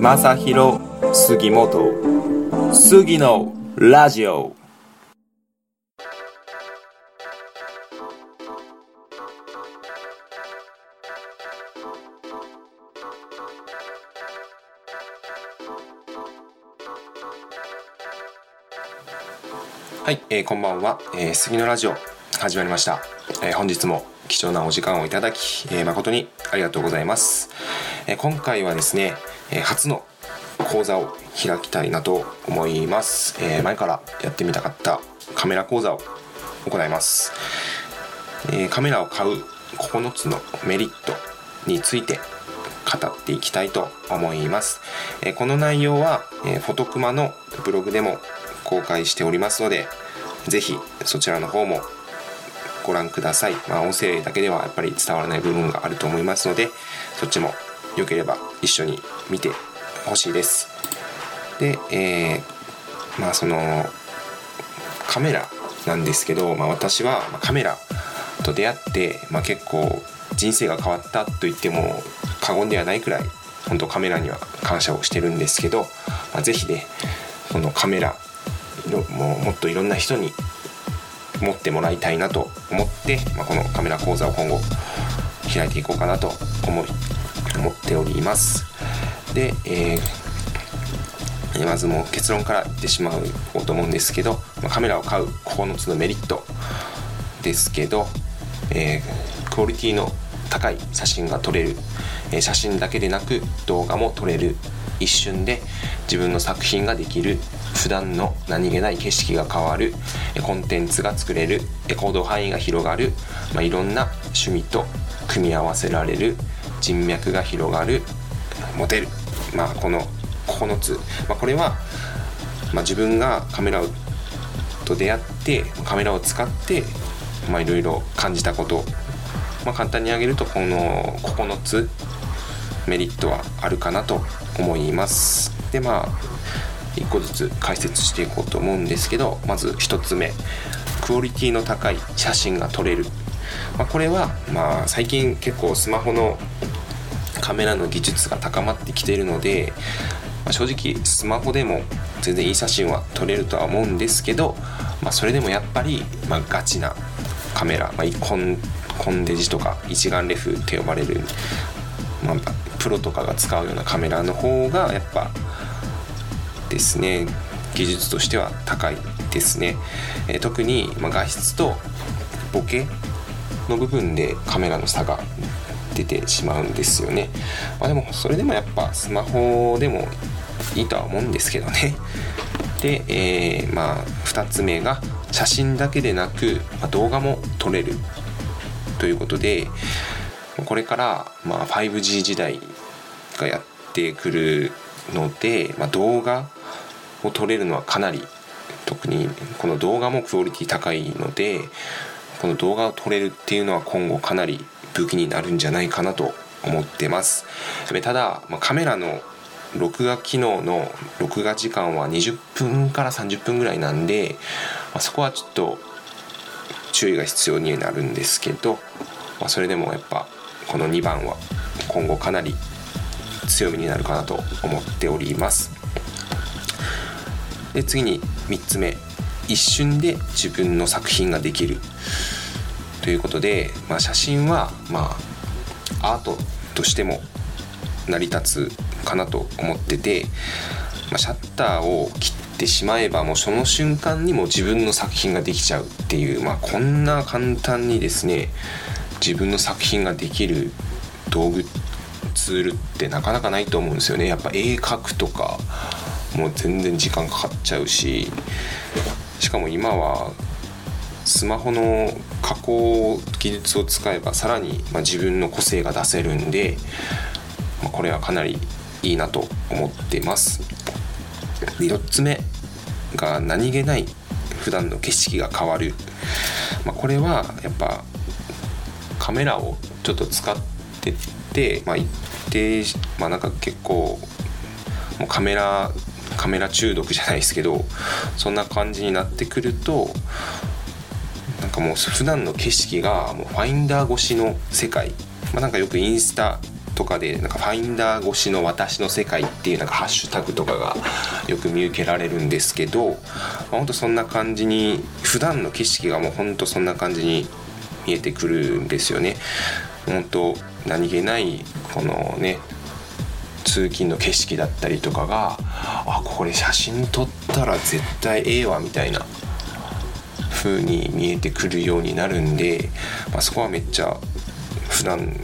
正弘杉本。杉のラジオ。はい、えー、こんばんは、えー、杉のラジオ。始まりました、えー、本日も貴重なお時間をいただき、えー、誠にありがとうございます、え、今回はですね、え、初の講座を開きたいなと思います、え、前からやってみたかったカメラ講座を行います、え、カメラを買う9つのメリットについて語っていきたいと思います、え、この内容は、え、フォトクマのブログでも公開しておりますので是非そちらの方もご覧ください。まあ、音声だけではやっぱり伝わらない部分があると思いますので、そっちも良ければ一緒に見てほしいです。で、えー、まあそのカメラなんですけど、まあ、私はカメラと出会って、まあ、結構人生が変わったと言っても過言ではないくらい本当カメラには感謝をしてるんですけど、まあ、ぜひねこのカメラももっといろんな人に持ってもらいたいなと思って、まあ、このカメラ講座を今後開いていこうかなと思い思っております。で、えー、まずもう結論から言ってしまおうと思うんですけど、ま、カメラを買う9つのメリットですけど、えー、クオリティの高い写真が撮れる、え、写真だけでなく動画も撮れる一瞬で自分の作品ができる。普段の何気ない景色が変わる。コンテンツが作れる。行動範囲が広がる、まあ、いろんな趣味と組み合わせられる。人脈が広がるモテる、まあ、この9つ、まあ、これは、まあ、自分がカメラと出会ってカメラを使っていろいろ感じたこと、まあ、簡単に挙げるとこの9つメリットはあるかなと思います。でまあ1個ずつ解説していこうと思うんですけどまず1つ目。クオリティの高い写真が撮れる、まあ、これはまあ最近結構スマホのカメラの技術が高まってきているので、まあ、正直スマホでも全然いい写真は撮れるとは思うんですけど、まあ、それでもやっぱり、まあ、ガチなカメラ、まあ、コンコンデジとか一眼レフって呼ばれる、まあ、プロとかが使うようなカメラの方がやっぱですね技術としては高いですね、えー、特に、ま画質とボケの部分でカメラの差が出てしまうんですよね、まあ、でもそれでもやっぱスマホでもいいとは思うんですけどね。で、えー、まあ2つ目が写真だけでなく、まあ、動画も撮れるということでこれからまあ 5G 時代がやってくるので、まあ、動画を撮れるのはかなり特にこの動画もクオリティ高いのでこの動画を撮れるっていうのは今後かなり武器になるんじゃないかなと思ってます。ただ、ま、カメラの録画機能の録画時間は20分から30分ぐらいなんで、ま、そこはちょっと注意が必要になるんですけど、ま、それでもやっぱこの2番は今後かなり強みになるかなと思っております。で次に3つ目。一瞬で自分の作品ができる。ということで、まあ、写真はまあアートとしても成り立つかなと思ってて、まあ、シャッターを切ってしまえばもうその瞬間にも自分の作品ができちゃうっていう、まあ、こんな簡単にですね自分の作品ができる道具ツールってなかなかないと思うんですよね。やっぱ絵描くとかもう全然時間かかっちゃうししかも今はスマホの加工技術を使えばさらに、ま自分の個性が出せるんで、まこれはかなりいいなと思ってます。4つ目が何気ない普段の景色が変わる、ま、これはやっぱカメラをちょっと使ってて、まあ、一定まあなんか結構もうカメラカメラ中毒じゃないですけどそんな感じになってくるとなんかもう普段の景色がもうファインダー越しの世界、まあ、なんかよくインスタとかでなんかファインダー越しの私の世界っていうなんかハッシュタグとかがよく見受けられるんですけど、まあ、ほんとそんな感じに普段の景色がもうほんとそんな感じに見えてくるんですよね。本当何気ないこのね通勤の景色だったりとかがあこれ写真撮ったら絶対ええわみたいな風に見えてくるようになるんで、まあ、そこはめっちゃ普段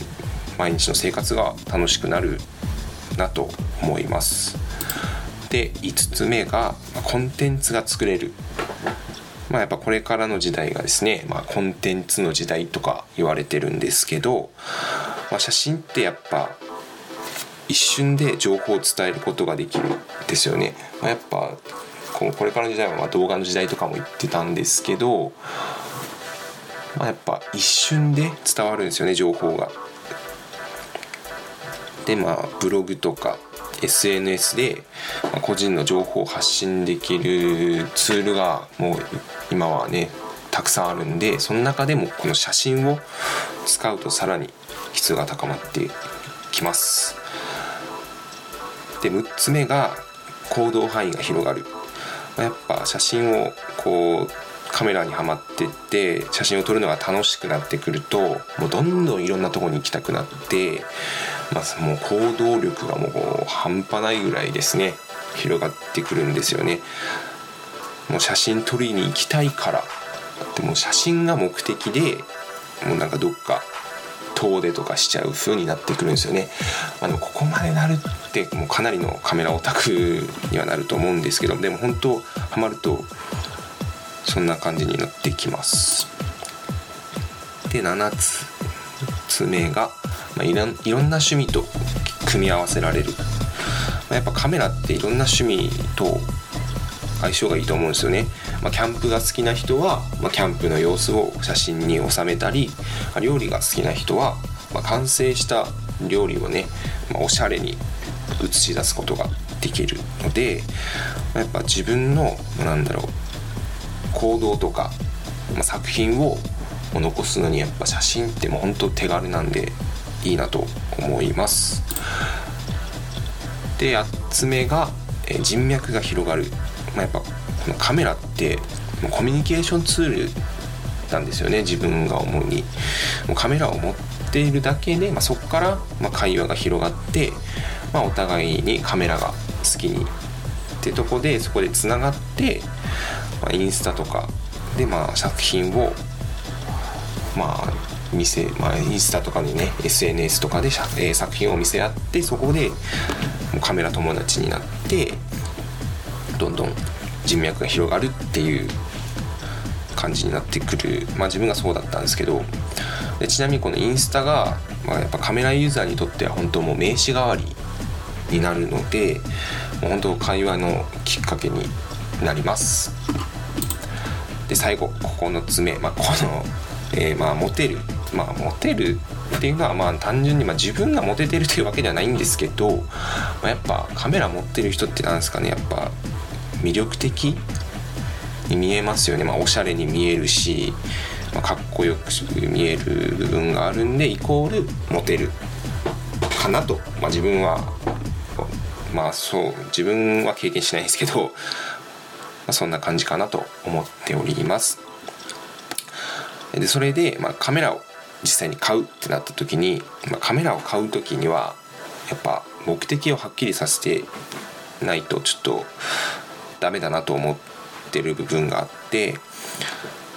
毎日の生活が楽しくなるなと思います。で5つ目がコンテンツが作れる。まあやっぱこれからの時代がですね、まあ、コンテンツの時代とか言われてるんですけど、まあ、写真ってやっぱ一瞬で情報を伝えることができるんですよね、まあ、やっぱここれからの時代はま動画の時代とかも言ってたんですけど、まあ、やっぱ一瞬で伝わるんですよね情報が。でまあブログとか SNS で個人の情報を発信できるツールがもう今はねたくさんあるんでその中でもこの写真を使うとさらに質が高まってきます。で6つ目が行動範囲が広がるやっぱ写真をこうカメラにはまってって写真を撮るのが楽しくなってくるともうどんどんいろんなとこに行きたくなって、まあ、もう行動力がもう半端ないぐらいですね広がってくるんですよね。もう写真撮りに行きたいからでも写真が目的でもうなんかどっか遠出とかしちゃう風になってくるんですよね。あのここまでなるってもうかなりのカメラオタクにはなると思うんですけどでも本当ハマるとそんな感じになってきます。で7つ目が、まあ、いろんいろんな趣味と組み合わせられる。まあ、やっぱカメラっていろんな趣味と相性がいいと思うんですよね。まあ、キャンプが好きな人は、まあ、キャンプの様子を写真に収めたり料理が好きな人は、まあ、完成した料理をね、まあ、おしゃれに映し出すことができるので、やっぱ自分のなんだろう行動とか、まあ、作品を残すのにやっぱ写真ってもうほんと手軽なんでいいなと思います。で8つ目が人脈が広がる。まあ、やっぱカメラってもうコミュニケーションツールなんですよね自分が思うに。もうカメラを持っているだけで、まあ、そこからま会話が広がって、まあ、お互いにカメラが好きにってとこでそこでつながって、まあ、インスタとかでまあ作品をまあ見せ、まあ、インスタとかにね SNS とかで、え、作品を見せ合ってそこでカメラ友達になってどんどん人脈が広がるっていう感じになってくる。まあ自分がそうだったんですけど。でちなみにこのインスタが、まあ、やっぱカメラユーザーにとっては本当もう名刺代わりになるのでもう本当会話のきっかけになります。で最後9つ目、まあ、この、えー、まあモテるまあモテるっていうのはまあ単純にまあ自分がモテてるというわけではないんですけど、まあ、やっぱカメラ持ってる人ってなんですかね。やっぱ魅力的？に見えますよね、まあ、おしゃれに見えるし、まあ、かっこよく見える部分があるんでイコールモテるかなと、まあ、自分はまあそう自分は経験しないですけど、まあ、そんな感じかなと思っております。でそれで、まあ、カメラを実際に買うってなった時に、まあ、カメラを買う時にはやっぱ目的をはっきりさせてないとちょっとダメだなと思ってる部分があって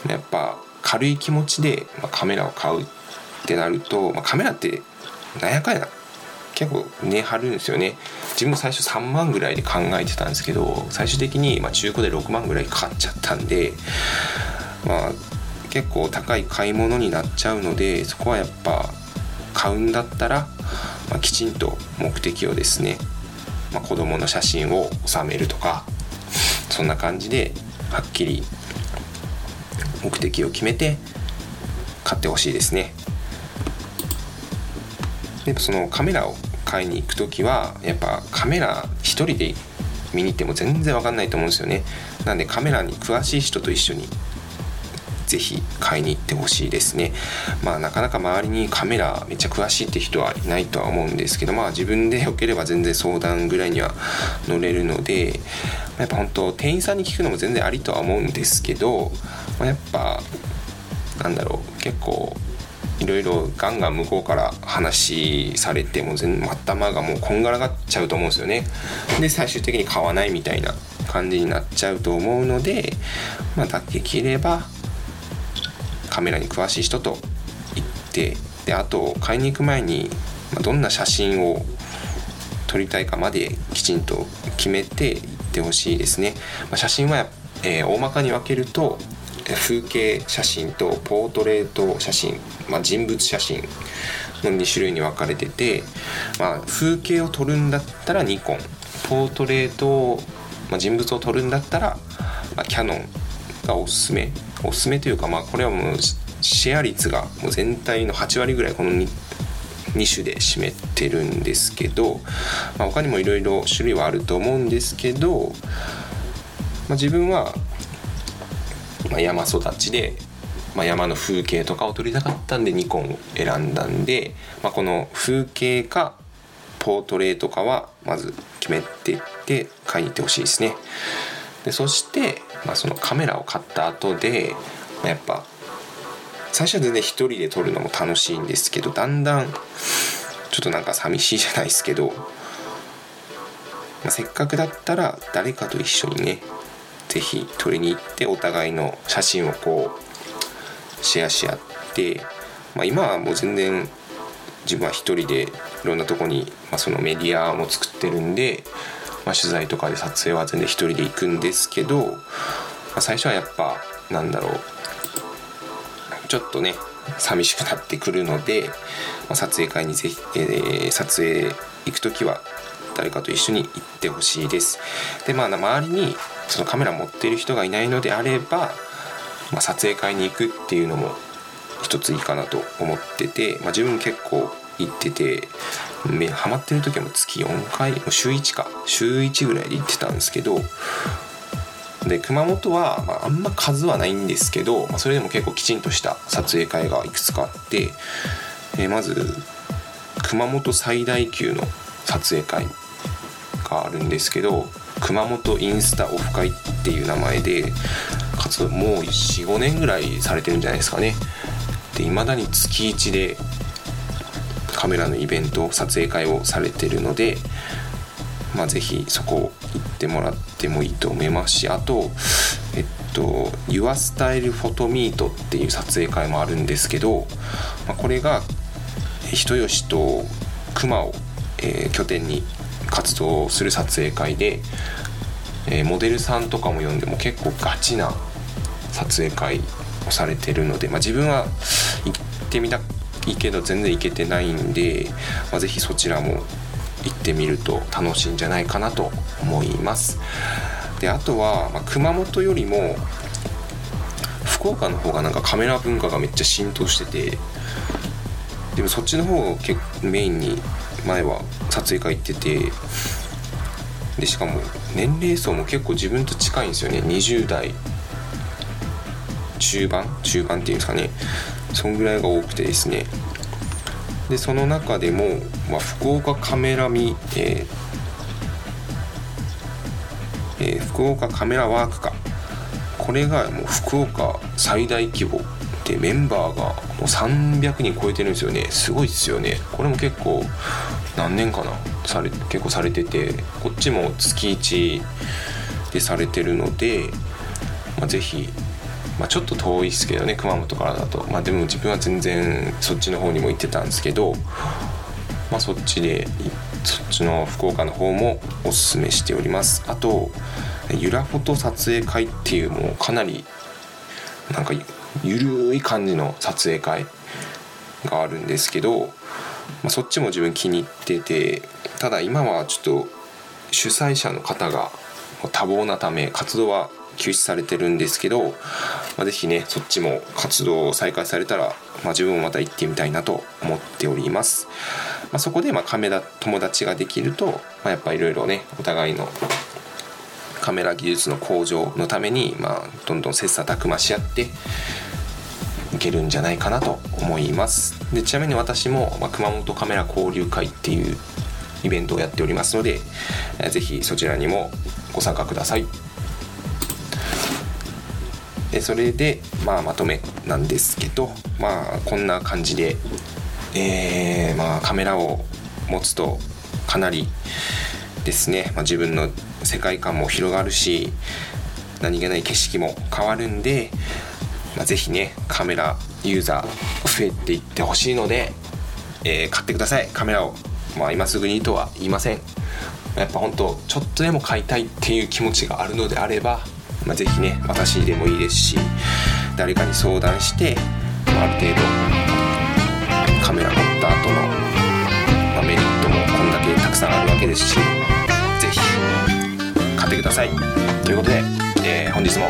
やっぱ軽い気持ちで、まカメラを買うってなると、まあ、カメラってなんやかんや結構値張るんですよね。自分も最初3万ぐらいで考えてたんですけど最終的にま中古で6万ぐらいかかっちゃったんでまあ結構高い買い物になっちゃうのでそこはやっぱ買うんだったら、まあ、きちんと目的をですね、まあ、子供の写真を収めるとかそんな感じではっきり目的を決めて買ってほしいですね。でそのカメラを買いに行く時はやっぱカメラ1人で見に行っても全然わかんないと思うんですよね。なんでカメラに詳しい人と一緒に是非買いに行ってほしいですね。まあなかなか周りにカメラめっちゃ詳しいって人はいないとは思うんですけどまあ自分でよければ全然相談ぐらいには乗れるのでやっぱ本当店員さんに聞くのも全然ありとは思うんですけど、まあ、やっぱなんだろう結構いろいろガンガン向こうから話されても全然頭がもうこんがらがっちゃうと思うんですよね。で最終的に買わないみたいな感じになっちゃうと思うのでまあできればカメラに詳しい人と行ってであと買いに行く前にどんな写真を撮りたいかまできちんと決めて行ってほしいですね、まあ、写真は、えー、大まかに分けると風景写真とポートレート写真、まあ、人物写真の2種類に分かれてて、まあ、風景を撮るんだったらニコンポートレート、まあ、人物を撮るんだったら、ま、キャノンがおすすめ。おすすめというか、まあ、これはもうシェア率がもう全体の8割ぐらいこの 2, 2種で占めてるんですけど、まあ、他にもいろいろ種類はあると思うんですけど、まあ、自分はま、山育ちで、ま、山の風景とかを撮りたかったんでニコンを選んだんで、ま、この風景かポートレートかはまず決めてって買いてほしいですね。でそして、まあ、そのカメラを買った後で、まあ、やっぱ最初は全然一人で撮るのも楽しいんですけどだんだんちょっとなんか寂しいじゃないですけど、まあ、せっかくだったら誰かと一緒にね是非撮りに行ってお互いの写真をこうシェアし合って、まあ、今はもう全然自分は一人でいろんなとこに、まあ、そのメディアも作ってるんで、まあ、取材とかで撮影は全然一人で行くんですけど、まあ、最初はやっぱなんだろう。ちょっとね寂しくなってくるので、まあ、撮影会にぜひ、えー、撮影行く時は誰かと一緒に行ってほしいです。でまあ周りにそのカメラ持ってる人がいないのであれば、まあ、撮影会に行くっていうのも一ついいかなと思ってて、まあ、自分結構行っててハマってる時も月4回週1か。週1ぐらいで行ってたんですけどで熊本は、まあ、あんま数はないんですけど、まあ、それでも結構きちんとした撮影会がいくつかあって、えー、まず熊本最大級の撮影会があるんですけど熊本インスタオフ会っていう名前で活動もう45年ぐらいされてるんじゃないですかね。で未だに月1でカメラのイベント撮影会をされてるのでまあ是非そこ行ってもらってもいいと思いますしあとえっと YourStyle PhotoMeet っていう撮影会もあるんですけど、まあ、これが人吉と熊を、えー、拠点に活動する撮影会で、えー、モデルさんとかも呼んでも結構ガチな撮影会をされてるので、まあ、自分は行ってみたいけど全然行けてないんで、まあ、是非そちらも行ってみると楽しいんじゃないかなと思います。であとは、まあ、熊本よりも福岡の方がなんかカメラ文化がめっちゃ浸透しててでもそっちの方をメインに前は撮影会行っててでしかも年齢層も結構自分と近いんですよね。20代中盤？中盤っていうんですかね。そんぐらいが多くてですね。でその中でも、まあ、福岡カメラミ、えーえー、福岡カメラワークか。これがもう福岡最大規模でメンバーがもう300人超えてるんですよね。すごいですよね。これも結構何年かな？され結構されててこっちも月1でされてるので、まあ、ぜひ、まあ、ちょっと遠いですけどね熊本からだと。まあでも自分は全然そっちの方にも行ってたんですけど、まあ、そっちでそっちの福岡の方もおすすめしております。あとゆらフォト撮影会っていうもうかなりなんかゆるい感じの撮影会があるんですけどまあ、そっちも自分気に入っててただ今はちょっと主催者の方が多忙なため活動は休止されてるんですけど、まあ、ぜひねそっちも活動を再開されたら、まあ、自分もまた行ってみたいなと思っております、まあ、そこでまカメラ友達ができると、まあ、やっぱいろいろねお互いのカメラ技術の向上のために、まあ、どんどん切磋琢磨し合っていけるんじゃないかなと思います。でちなみに私も、まあ、熊本カメラ交流会っていうイベントをやっておりますので、えー、ぜひそちらにもご参加ください。でそれで、まあ、まとめなんですけど、まあ、こんな感じで、えーまあ、カメラを持つとかなりですね、まあ、自分の世界観も広がるし何気ない景色も変わるんで、まあ、ぜひねカメラユーザー増えていってほしいので、えー、買ってください。カメラを、まあ、今すぐにとは言いません。やっぱ本当ちょっとでも買いたいっていう気持ちがあるのであれば、まあ、ぜひね私でもいいですし誰かに相談して、まあ、ある程度カメラ持った後の、まあ、メリットもこんだけたくさんあるわけですしぜひ買ってくださいということで、えー、本日も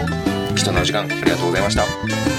貴重なお時間ありがとうございました。